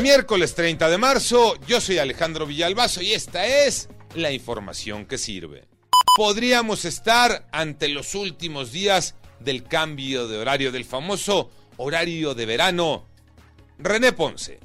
Miércoles 30 de marzo, yo soy Alejandro Villalbazo y esta es la información que sirve. Podríamos estar ante los últimos días del cambio de horario del famoso horario de verano. René Ponce.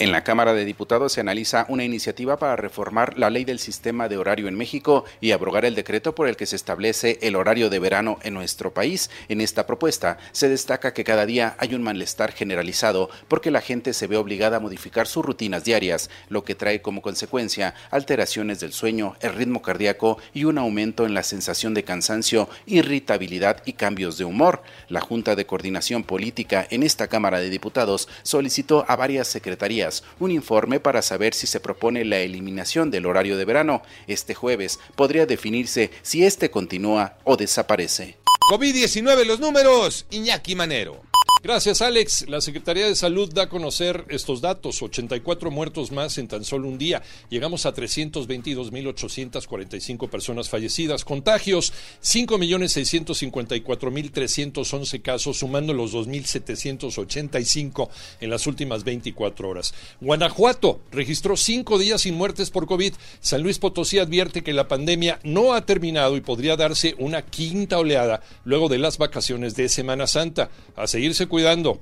En la Cámara de Diputados se analiza una iniciativa para reformar la ley del sistema de horario en México y abrogar el decreto por el que se establece el horario de verano en nuestro país. En esta propuesta se destaca que cada día hay un malestar generalizado porque la gente se ve obligada a modificar sus rutinas diarias, lo que trae como consecuencia alteraciones del sueño, el ritmo cardíaco y un aumento en la sensación de cansancio, irritabilidad y cambios de humor. La Junta de Coordinación Política en esta Cámara de Diputados solicitó a varias secretarías un informe para saber si se propone la eliminación del horario de verano. Este jueves podría definirse si este continúa o desaparece. COVID-19 los números, Iñaki Manero. Gracias, Alex. La Secretaría de Salud da a conocer estos datos. 84 muertos más en tan solo un día. Llegamos a 322.845 personas fallecidas. Contagios, 5.654.311 casos, sumando los 2.785 en las últimas 24 horas. Guanajuato registró cinco días sin muertes por COVID. San Luis Potosí advierte que la pandemia no ha terminado y podría darse una quinta oleada luego de las vacaciones de Semana Santa. A seguirse cuidando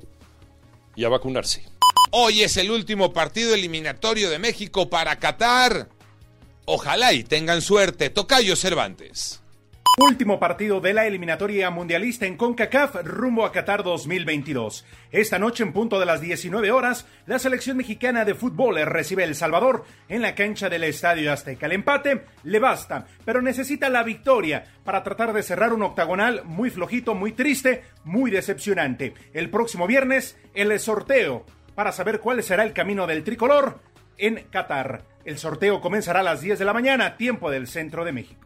y a vacunarse. Hoy es el último partido eliminatorio de México para Qatar. Ojalá y tengan suerte. Tocayo Cervantes. Último partido de la eliminatoria mundialista en CONCACAF rumbo a Qatar 2022. Esta noche en punto de las 19 horas, la selección mexicana de fútbol recibe El Salvador en la cancha del Estadio Azteca. El empate le basta, pero necesita la victoria para tratar de cerrar un octagonal muy flojito, muy triste, muy decepcionante. El próximo viernes, el sorteo para saber cuál será el camino del tricolor en Qatar. El sorteo comenzará a las 10 de la mañana, tiempo del centro de México.